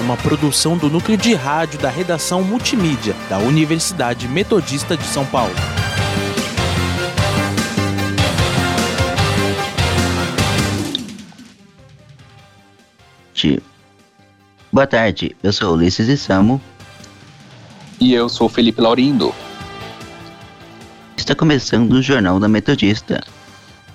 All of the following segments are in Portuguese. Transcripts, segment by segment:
uma produção do núcleo de rádio da redação multimídia da Universidade Metodista de São Paulo. Boa tarde, eu sou Ulisses e Samo. E eu sou Felipe Laurindo. Está começando o Jornal da Metodista,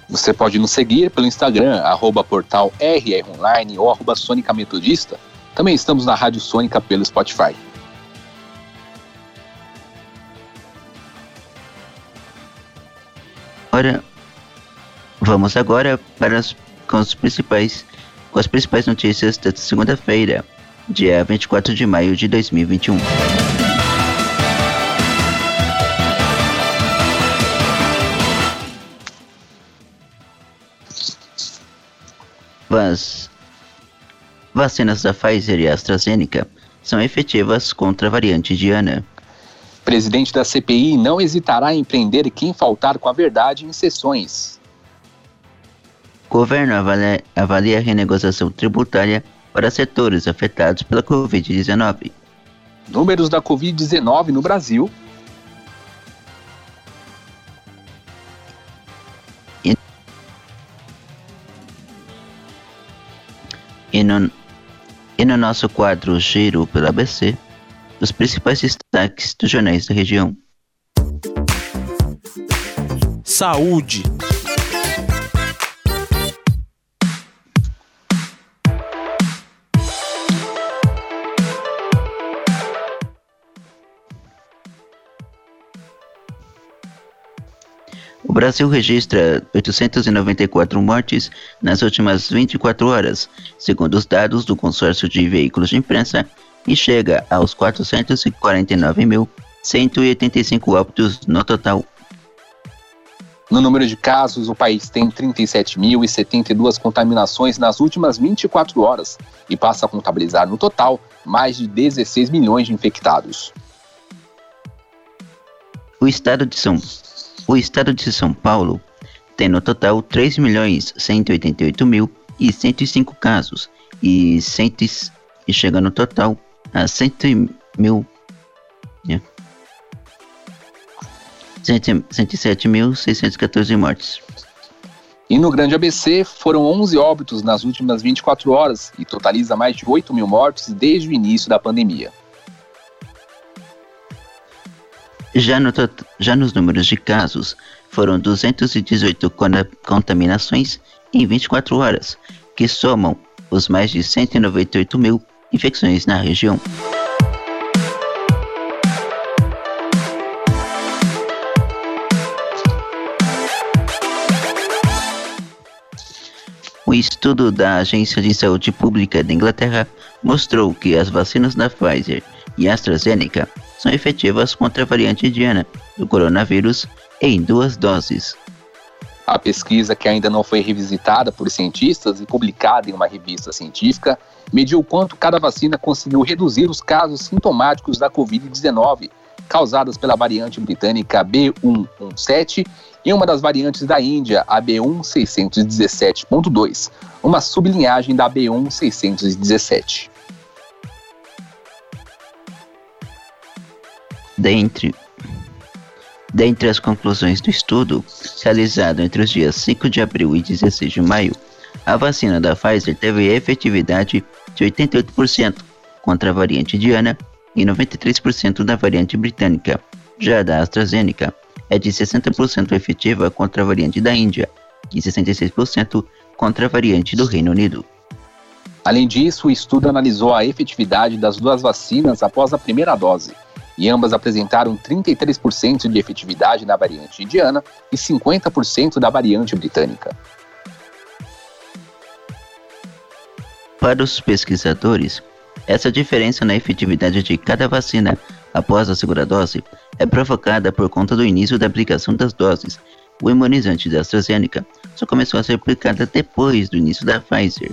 você pode nos seguir pelo Instagram, arroba portal RRonline ou arroba Sônica Metodista. Também estamos na Rádio Sônica pelo Spotify. Ora, vamos agora para as, com, os principais, com as principais notícias da segunda-feira, dia 24 de maio de 2021. As vacinas da Pfizer e AstraZeneca são efetivas contra a variante Diana. Presidente da CPI não hesitará em prender quem faltar com a verdade em sessões. Governo avalia, avalia a renegociação tributária para setores afetados pela Covid-19. Números da Covid-19 no Brasil E no, e no nosso quadro Giro pela ABC, os principais destaques dos jornais da região. Saúde. Brasil registra 894 mortes nas últimas 24 horas, segundo os dados do consórcio de veículos de imprensa, e chega aos 449.185 óbitos no total. No número de casos, o país tem 37.072 contaminações nas últimas 24 horas e passa a contabilizar no total mais de 16 milhões de infectados. O estado de São o estado de São Paulo tem no total 3.188.105 casos e, cento, e chega no total a 100 mil. Yeah, 107.614 mortes. E no Grande ABC foram 11 óbitos nas últimas 24 horas e totaliza mais de 8 mil mortes desde o início da pandemia. Já, no, já nos números de casos, foram 218 contaminações em 24 horas, que somam os mais de 198 mil infecções na região. Um estudo da Agência de Saúde Pública da Inglaterra mostrou que as vacinas da Pfizer e AstraZeneca são efetivas contra a variante indiana do coronavírus em duas doses. A pesquisa, que ainda não foi revisitada por cientistas e publicada em uma revista científica, mediu quanto cada vacina conseguiu reduzir os casos sintomáticos da Covid-19 causadas pela variante britânica B117 e uma das variantes da Índia, a B1617.2, uma sublinhagem da B1617. Dentre, dentre as conclusões do estudo, realizado entre os dias 5 de abril e 16 de maio, a vacina da Pfizer teve efetividade de 88% contra a variante indiana e 93% da variante britânica. Já a da AstraZeneca é de 60% efetiva contra a variante da Índia e 66% contra a variante do Reino Unido. Além disso, o estudo analisou a efetividade das duas vacinas após a primeira dose e ambas apresentaram 33% de efetividade na variante indiana e 50% da variante britânica. Para os pesquisadores, essa diferença na efetividade de cada vacina após a segunda dose é provocada por conta do início da aplicação das doses. O imunizante da AstraZeneca só começou a ser aplicada depois do início da Pfizer.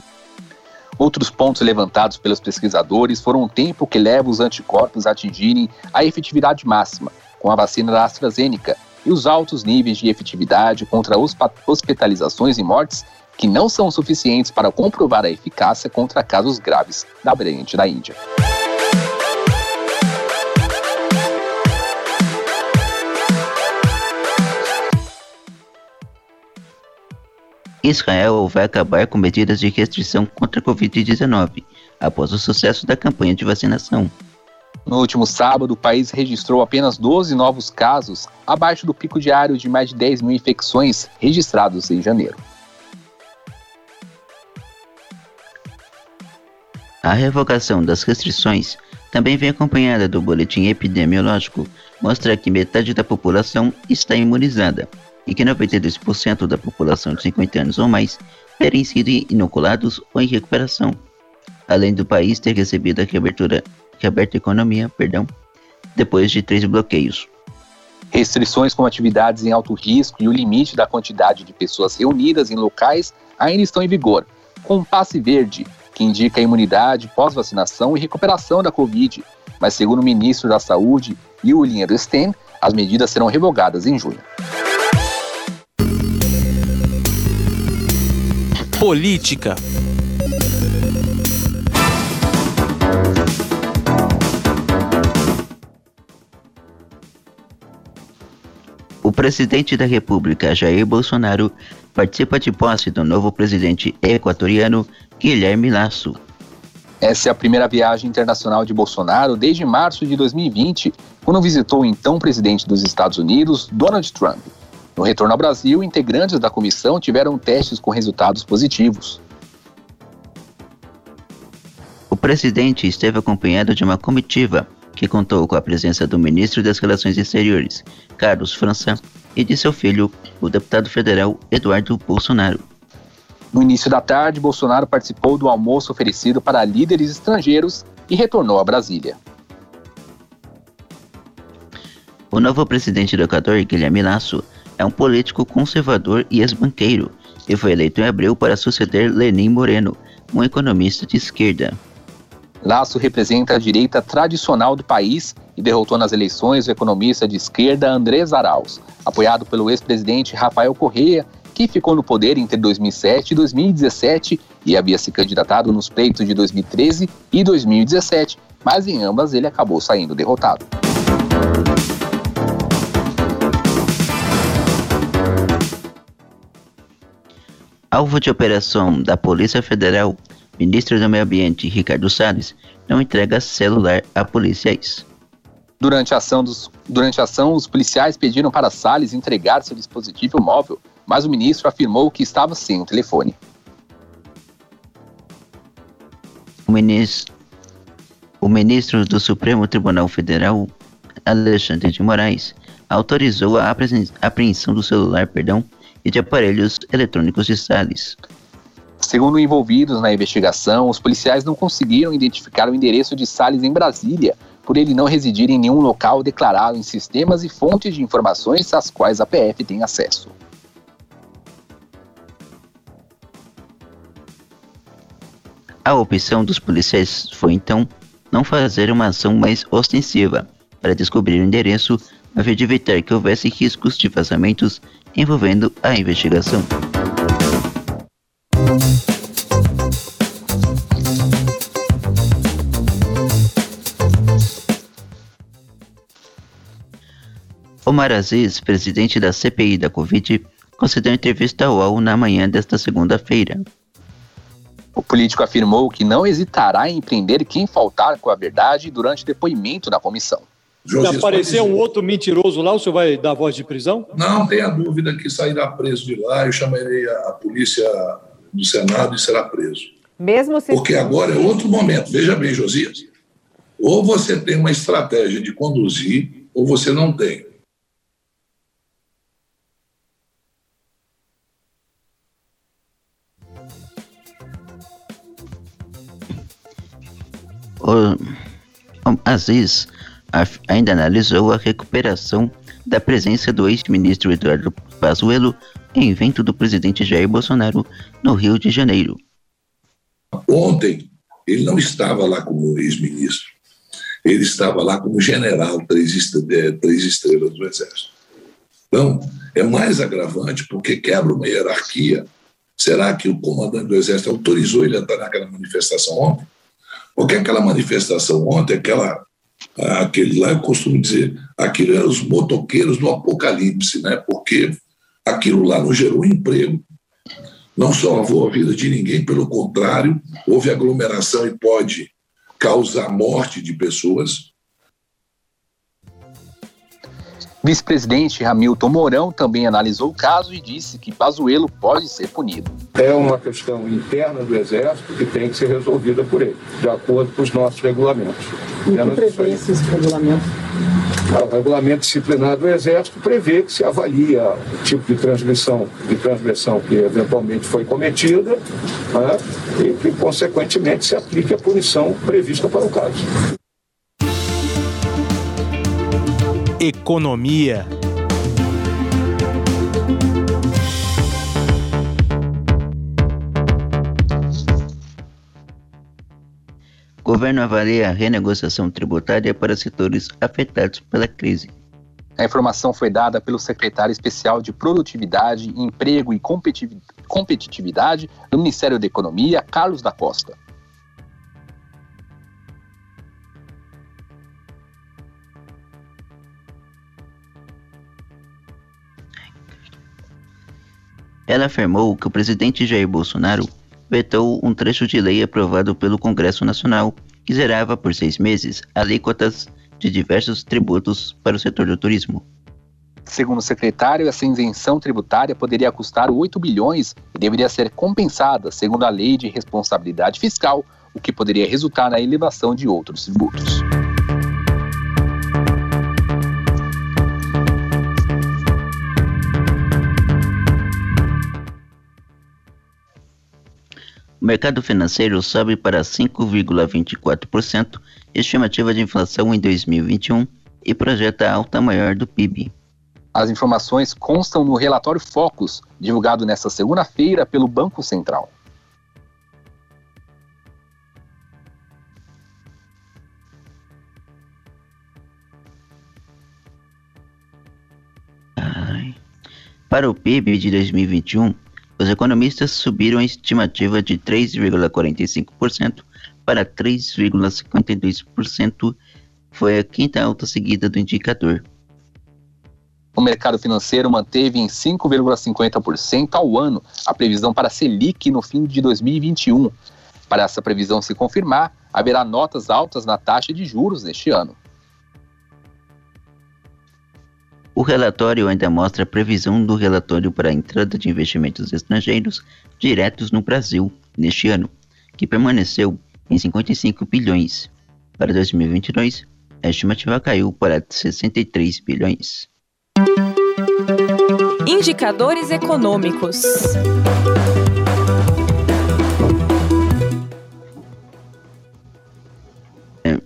Outros pontos levantados pelos pesquisadores foram o tempo que leva os anticorpos a atingirem a efetividade máxima com a vacina da AstraZeneca e os altos níveis de efetividade contra hospitalizações e mortes que não são suficientes para comprovar a eficácia contra casos graves da variante da Índia. Israel vai acabar com medidas de restrição contra a Covid-19 após o sucesso da campanha de vacinação. No último sábado, o país registrou apenas 12 novos casos, abaixo do pico diário de mais de 10 mil infecções registrados em janeiro. A revogação das restrições também vem acompanhada do boletim epidemiológico, mostra que metade da população está imunizada e que 92% da população de 50 anos ou mais terem sido inoculados ou em recuperação, além do país ter recebido a reabertura, reaberta economia perdão, depois de três bloqueios. Restrições com atividades em alto risco e o limite da quantidade de pessoas reunidas em locais ainda estão em vigor, com um passe verde, que indica a imunidade pós-vacinação e recuperação da Covid, mas segundo o ministro da Saúde, Julian Edelstein, as medidas serão revogadas em junho. Política. O presidente da República, Jair Bolsonaro, participa de posse do novo presidente equatoriano, Guilherme Lasso. Essa é a primeira viagem internacional de Bolsonaro desde março de 2020, quando visitou o então presidente dos Estados Unidos, Donald Trump. No retorno ao Brasil, integrantes da comissão tiveram testes com resultados positivos. O presidente esteve acompanhado de uma comitiva que contou com a presença do ministro das Relações Exteriores, Carlos França, e de seu filho, o deputado federal Eduardo Bolsonaro. No início da tarde, Bolsonaro participou do almoço oferecido para líderes estrangeiros e retornou a Brasília. O novo presidente do Equador, Guilherme Lasso, é um político conservador e ex-banqueiro, e foi eleito em abril para suceder Lenin Moreno, um economista de esquerda. Laço representa a direita tradicional do país e derrotou nas eleições o economista de esquerda Andrés Arauz, apoiado pelo ex-presidente Rafael Correa, que ficou no poder entre 2007 e 2017 e havia se candidatado nos pleitos de 2013 e 2017, mas em ambas ele acabou saindo derrotado. Alvo de operação da Polícia Federal, ministro do Meio Ambiente Ricardo Salles não entrega celular a policiais. Durante a ação, dos, durante a ação os policiais pediram para Salles entregar seu dispositivo móvel, mas o ministro afirmou que estava sem o telefone. O ministro, o ministro do Supremo Tribunal Federal, Alexandre de Moraes, autorizou a apreensão do celular, perdão, e de aparelhos eletrônicos de Salles. Segundo envolvidos na investigação, os policiais não conseguiram identificar o endereço de Salles em Brasília, por ele não residir em nenhum local declarado em sistemas e fontes de informações às quais a PF tem acesso. A opção dos policiais foi então não fazer uma ação mais ostensiva para descobrir o endereço, a fim de evitar que houvesse riscos de vazamentos envolvendo a investigação. Omar Aziz, presidente da CPI da Covid, concedeu entrevista ao UOL na manhã desta segunda-feira. O político afirmou que não hesitará em prender quem faltar com a verdade durante depoimento na comissão. Se aparecer um outro mentiroso lá, o senhor vai dar voz de prisão? Não tenha dúvida que sairá preso de lá. Eu chamarei a polícia do Senado e será preso. Mesmo se... Porque agora é outro momento. Veja bem, Josias. Ou você tem uma estratégia de conduzir, ou você não tem. O Aziz ainda analisou a recuperação da presença do ex-ministro Eduardo Pazuello em evento do presidente Jair Bolsonaro no Rio de Janeiro. Ontem, ele não estava lá como ex-ministro, ele estava lá como general, três, três estrelas do Exército. Então, é mais agravante porque quebra uma hierarquia. Será que o comandante do Exército autorizou ele a estar naquela manifestação ontem? Porque aquela manifestação ontem, aquela, aquele lá, eu costumo dizer, aquilo eram os motoqueiros do apocalipse, né? porque aquilo lá não gerou emprego, não salvou a vida de ninguém, pelo contrário, houve aglomeração e pode causar morte de pessoas. Vice-presidente Hamilton Mourão também analisou o caso e disse que Pazuello pode ser punido. É uma questão interna do Exército que tem que ser resolvida por ele, de acordo com os nossos regulamentos. E que prevê esses regulamentos? O regulamento disciplinar do Exército prevê que se avalia o tipo de transmissão, de transmissão que eventualmente foi cometida né, e que, consequentemente, se aplique a punição prevista para o caso. Economia. Governo avalia a renegociação tributária para setores afetados pela crise. A informação foi dada pelo secretário especial de Produtividade, Emprego e Competitividade do Ministério da Economia, Carlos da Costa. Ela afirmou que o presidente Jair Bolsonaro vetou um trecho de lei aprovado pelo Congresso Nacional que zerava por seis meses alíquotas de diversos tributos para o setor do turismo. Segundo o secretário, essa isenção tributária poderia custar 8 bilhões e deveria ser compensada segundo a lei de responsabilidade fiscal, o que poderia resultar na elevação de outros tributos. O mercado financeiro sobe para 5,24%, estimativa de inflação em 2021 e projeta alta maior do PIB. As informações constam no relatório Focus, divulgado nesta segunda-feira pelo Banco Central. Para o PIB de 2021, os economistas subiram a estimativa de 3,45% para 3,52%, foi a quinta alta seguida do indicador. O mercado financeiro manteve em 5,50% ao ano a previsão para a Selic no fim de 2021. Para essa previsão se confirmar, haverá notas altas na taxa de juros neste ano. O relatório ainda mostra a previsão do relatório para a entrada de investimentos estrangeiros diretos no Brasil neste ano, que permaneceu em 55 bilhões. Para 2022, a estimativa caiu para 63 bilhões. Indicadores econômicos. É,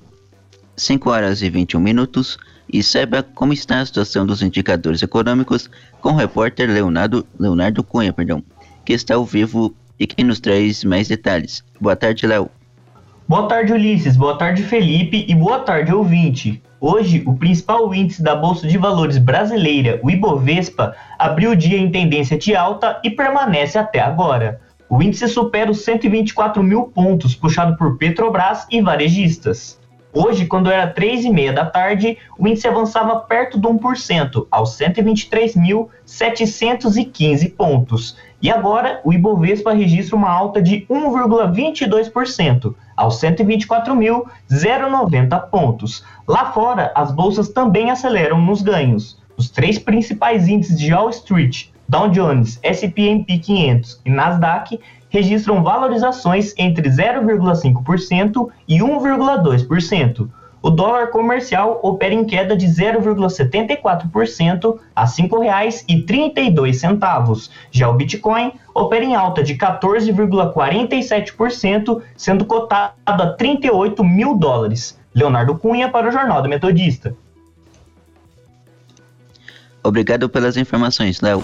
5 horas e 21 minutos e saiba como está a situação dos indicadores econômicos com o repórter Leonardo, Leonardo Cunha, perdão, que está ao vivo e que nos traz mais detalhes. Boa tarde, Léo. Boa tarde, Ulisses. Boa tarde, Felipe. E boa tarde, ouvinte. Hoje, o principal índice da Bolsa de Valores brasileira, o Ibovespa, abriu o dia em tendência de alta e permanece até agora. O índice supera os 124 mil pontos, puxado por Petrobras e varejistas. Hoje, quando era 3 e meia da tarde, o índice avançava perto de 1%, aos 123.715 pontos. E agora, o Ibovespa registra uma alta de 1,22%, aos 124.090 pontos. Lá fora, as bolsas também aceleram nos ganhos. Os três principais índices de Wall Street, Dow Jones, S&P 500 e Nasdaq registram valorizações entre 0,5% e 1,2%. O dólar comercial opera em queda de 0,74% a R$ 5,32. Já o Bitcoin opera em alta de 14,47%, sendo cotado a 38 mil dólares. Leonardo Cunha para o Jornal do Metodista. Obrigado pelas informações, Léo.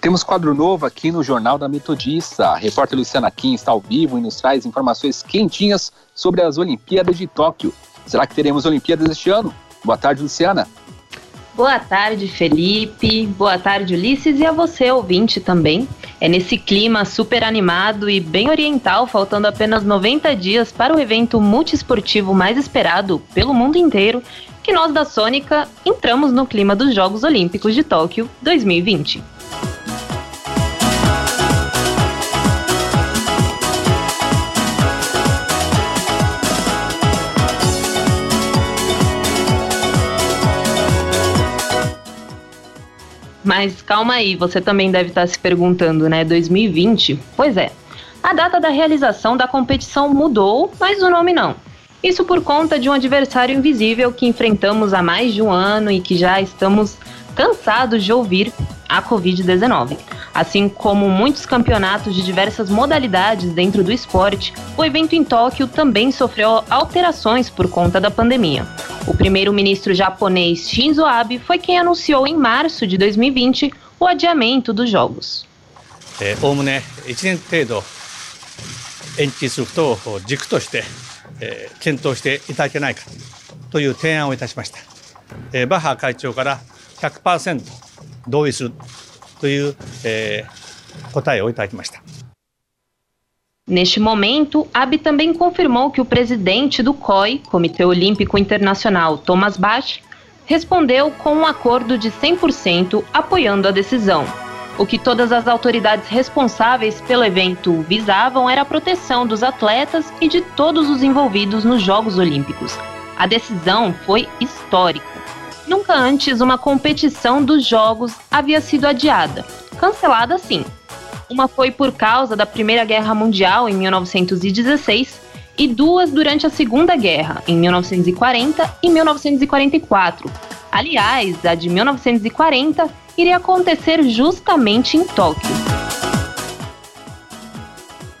Temos quadro novo aqui no Jornal da Metodista. A repórter Luciana Kim está ao vivo e nos traz informações quentinhas sobre as Olimpíadas de Tóquio. Será que teremos Olimpíadas este ano? Boa tarde, Luciana. Boa tarde, Felipe. Boa tarde, Ulisses, e a você, ouvinte, também. É nesse clima super animado e bem oriental, faltando apenas 90 dias para o evento multiesportivo mais esperado pelo mundo inteiro, que nós da Sônica entramos no clima dos Jogos Olímpicos de Tóquio 2020. Mas calma aí, você também deve estar se perguntando, né? 2020? Pois é. A data da realização da competição mudou, mas o nome não. Isso por conta de um adversário invisível que enfrentamos há mais de um ano e que já estamos cansados de ouvir a Covid-19. Assim como muitos campeonatos de diversas modalidades dentro do esporte, o evento em Tóquio também sofreu alterações por conta da pandemia. O primeiro-ministro japonês Shinzo Abe foi quem anunciou em março de 2020 o adiamento dos Jogos. おおむね1年程度延期することを軸として、えー、検討していただけないかという提案をいたしました、えー、バッハ会長から100%同意するという、えー、答えをいただきました Neste momento, Abe também confirmou que o presidente do COI, Comitê Olímpico Internacional, Thomas Bach, respondeu com um acordo de 100% apoiando a decisão. O que todas as autoridades responsáveis pelo evento visavam era a proteção dos atletas e de todos os envolvidos nos Jogos Olímpicos. A decisão foi histórica. Nunca antes uma competição dos Jogos havia sido adiada. Cancelada sim, uma foi por causa da Primeira Guerra Mundial, em 1916, e duas durante a Segunda Guerra, em 1940 e 1944. Aliás, a de 1940 iria acontecer justamente em Tóquio.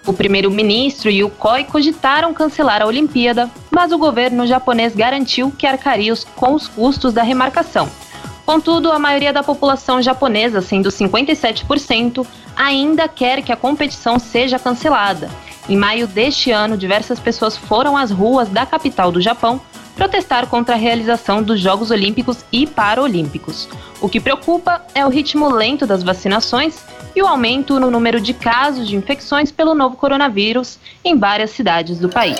O primeiro-ministro e o COI cogitaram cancelar a Olimpíada, mas o governo japonês garantiu que arcaria com os custos da remarcação. Contudo, a maioria da população japonesa, sendo 57%, ainda quer que a competição seja cancelada. Em maio deste ano, diversas pessoas foram às ruas da capital do Japão protestar contra a realização dos Jogos Olímpicos e Paralímpicos. O que preocupa é o ritmo lento das vacinações e o aumento no número de casos de infecções pelo novo coronavírus em várias cidades do país.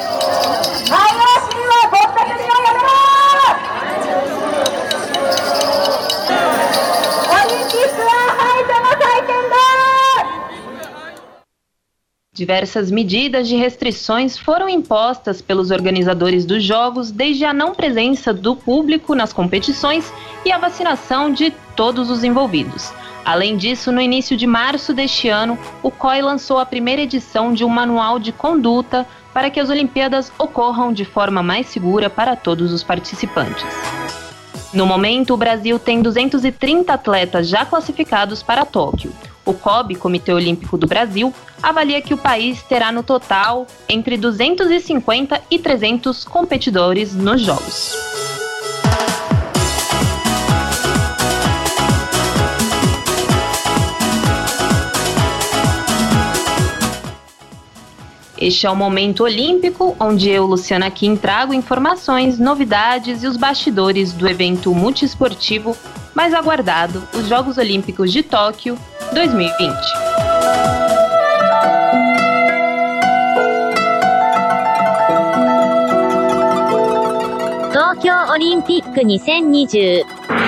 Diversas medidas de restrições foram impostas pelos organizadores dos Jogos, desde a não presença do público nas competições e a vacinação de todos os envolvidos. Além disso, no início de março deste ano, o COI lançou a primeira edição de um manual de conduta para que as Olimpíadas ocorram de forma mais segura para todos os participantes. No momento, o Brasil tem 230 atletas já classificados para Tóquio. O COB, Comitê Olímpico do Brasil, avalia que o país terá no total entre 250 e 300 competidores nos Jogos. Este é o Momento Olímpico, onde eu, Luciana Kim, trago informações, novidades e os bastidores do evento multiesportivo mais aguardado, os Jogos Olímpicos de Tóquio 2020. Tóquio オリンピック2020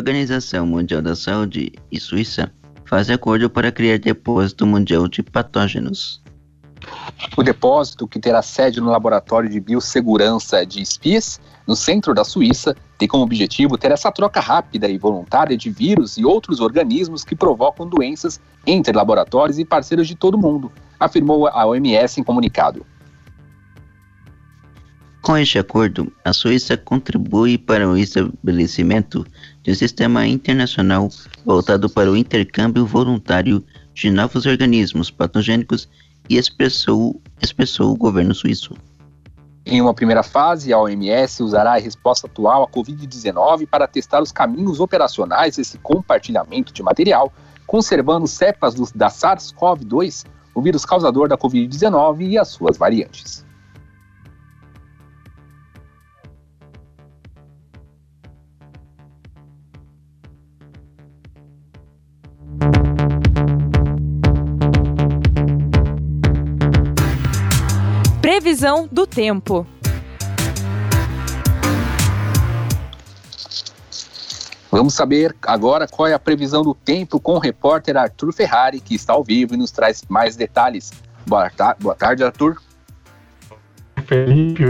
Organização Mundial da Saúde e Suíça fazem acordo para criar depósito mundial de patógenos. O depósito, que terá sede no Laboratório de Biossegurança de Spies, no centro da Suíça, tem como objetivo ter essa troca rápida e voluntária de vírus e outros organismos que provocam doenças entre laboratórios e parceiros de todo o mundo, afirmou a OMS em comunicado. Com este acordo, a Suíça contribui para o estabelecimento de um sistema internacional voltado para o intercâmbio voluntário de novos organismos patogênicos e expressou, expressou o governo suíço. Em uma primeira fase, a OMS usará a resposta atual à Covid-19 para testar os caminhos operacionais desse compartilhamento de material, conservando cepas do, da SARS-CoV-2, o vírus causador da Covid-19 e as suas variantes. Previsão do tempo. Vamos saber agora qual é a previsão do tempo com o repórter Arthur Ferrari, que está ao vivo e nos traz mais detalhes. Boa, ta boa tarde, Arthur. Felipe,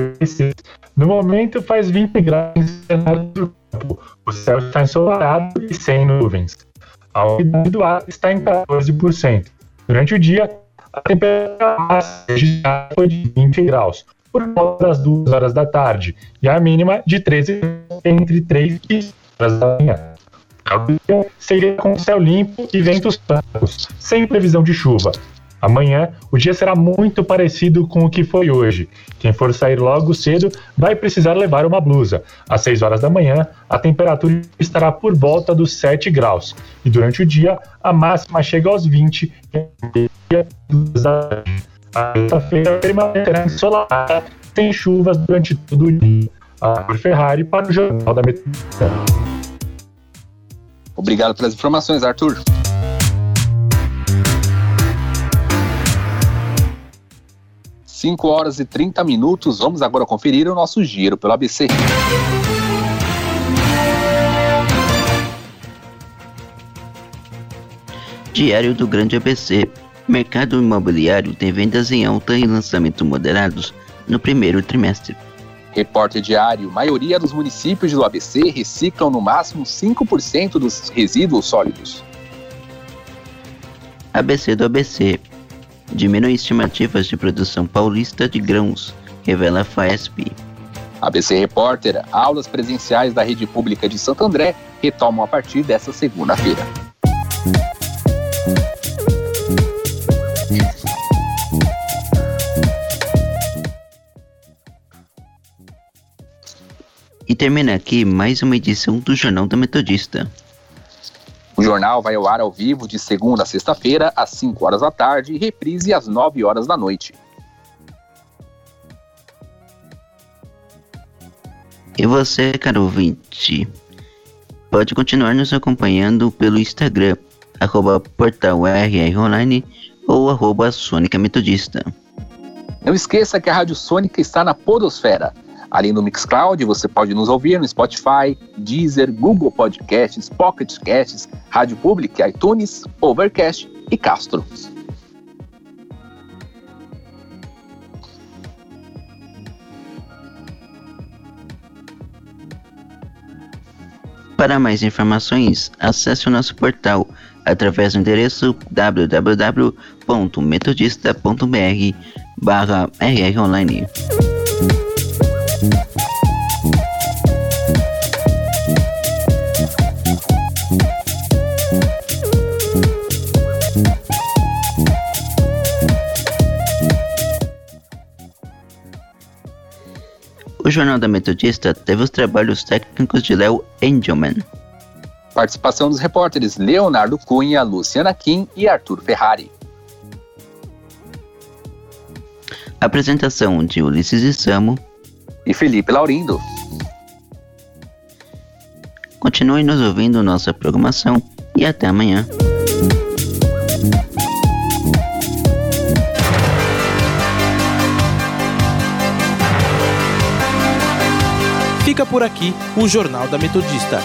no momento faz 20 graus no cenário do campo. O céu está ensolarado e sem nuvens. A umidade do ar está em 14%. Durante o dia, a temperatura foi de 20 graus, por volta das 2 horas da tarde, e a mínima de 13 entre 3 e horas da manhã. Seria com céu limpo e ventos francos, sem previsão de chuva. Amanhã, o dia será muito parecido com o que foi hoje. Quem for sair logo cedo vai precisar levar uma blusa. Às 6 horas da manhã, a temperatura estará por volta dos 7 graus. E durante o dia, a máxima chega aos 20 a quinta-feira permanecerá ensolarada, sem chuvas durante todo o dia. Arthur Ferrari para o Jornal da Metodista. Obrigado pelas informações, Arthur. Cinco horas e 30 minutos. Vamos agora conferir o nosso giro pelo ABC. Diário do Grande ABC. Mercado imobiliário tem vendas em alta e lançamentos moderados no primeiro trimestre. Repórter diário: maioria dos municípios do ABC reciclam no máximo 5% dos resíduos sólidos. ABC do ABC. Diminui estimativas de produção paulista de grãos, revela a FAESP. ABC Repórter: aulas presenciais da rede pública de Santo André retomam a partir desta segunda-feira. E termina aqui mais uma edição do Jornal da Metodista. O jornal vai ao ar ao vivo de segunda a sexta-feira, às 5 horas da tarde, e reprise às 9 horas da noite. E você, caro ouvinte, pode continuar nos acompanhando pelo Instagram, arroba portal ou arroba Sônica Metodista. Não esqueça que a Rádio Sônica está na Podosfera. Ali no Mixcloud, você pode nos ouvir no Spotify, Deezer, Google Podcasts, Pocket Casts, Rádio Public, iTunes, Overcast e Castro. Para mais informações, acesse o nosso portal através do endereço www.metodista.br barra rronline. O Jornal da Metodista teve os trabalhos técnicos de Léo Engelman. Participação dos repórteres Leonardo Cunha, Luciana Kim e Arthur Ferrari. Apresentação de Ulisses e Samo e Felipe Laurindo. Continue nos ouvindo nossa programação e até amanhã. Fica por aqui o Jornal da Metodista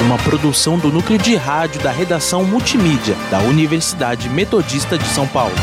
uma produção do núcleo de rádio da redação multimídia da Universidade Metodista de São Paulo.